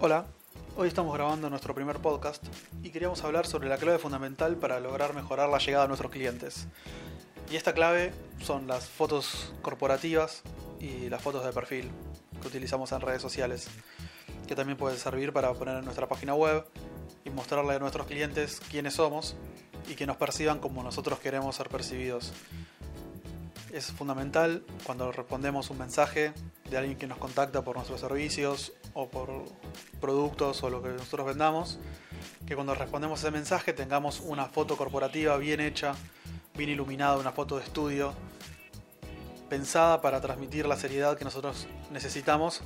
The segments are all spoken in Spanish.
Hola, hoy estamos grabando nuestro primer podcast y queríamos hablar sobre la clave fundamental para lograr mejorar la llegada a nuestros clientes. Y esta clave son las fotos corporativas y las fotos de perfil que utilizamos en redes sociales, que también puede servir para poner en nuestra página web y mostrarle a nuestros clientes quiénes somos y que nos perciban como nosotros queremos ser percibidos. Es fundamental cuando respondemos un mensaje de alguien que nos contacta por nuestros servicios o por productos o lo que nosotros vendamos, que cuando respondemos ese mensaje tengamos una foto corporativa bien hecha, bien iluminada, una foto de estudio, pensada para transmitir la seriedad que nosotros necesitamos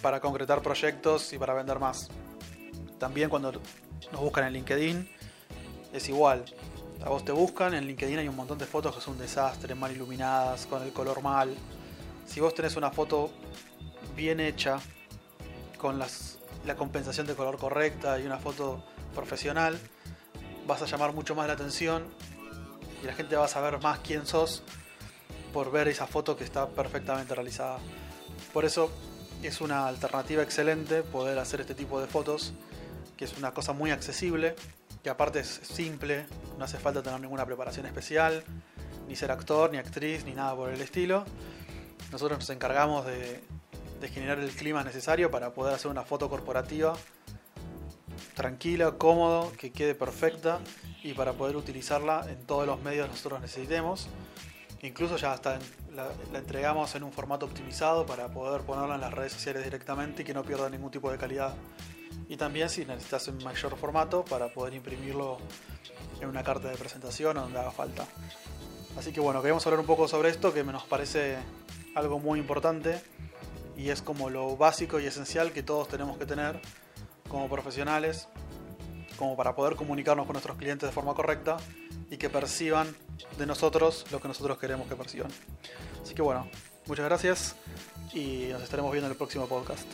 para concretar proyectos y para vender más. También cuando nos buscan en LinkedIn es igual. A vos te buscan, en LinkedIn hay un montón de fotos que son un desastre, mal iluminadas, con el color mal. Si vos tenés una foto bien hecha, con las, la compensación de color correcta y una foto profesional, vas a llamar mucho más la atención y la gente va a saber más quién sos por ver esa foto que está perfectamente realizada. Por eso es una alternativa excelente poder hacer este tipo de fotos, que es una cosa muy accesible, que aparte es simple, no hace falta tener ninguna preparación especial, ni ser actor, ni actriz, ni nada por el estilo. Nosotros nos encargamos de, generar el clima necesario para poder hacer una foto corporativa tranquila, cómodo, que quede perfecta y para poder utilizarla en todos los medios que nosotros necesitemos. Incluso ya hasta la, la, entregamos en un formato optimizado para poder ponerla en las redes sociales directamente y que no pierda ningún tipo de calidad. Y también si necesitas un mayor formato para poder imprimirlo en una carta de presentación o donde haga falta. Así que bueno, queremos hablar un poco sobre esto que nos parece algo muy importante y es como lo básico y esencial que todos tenemos que tener como profesionales, como para poder comunicarnos con nuestros clientes de forma correcta y que perciban de nosotros lo que nosotros queremos que perciban. Así que bueno, muchas gracias y nos estaremos viendo en el próximo podcast.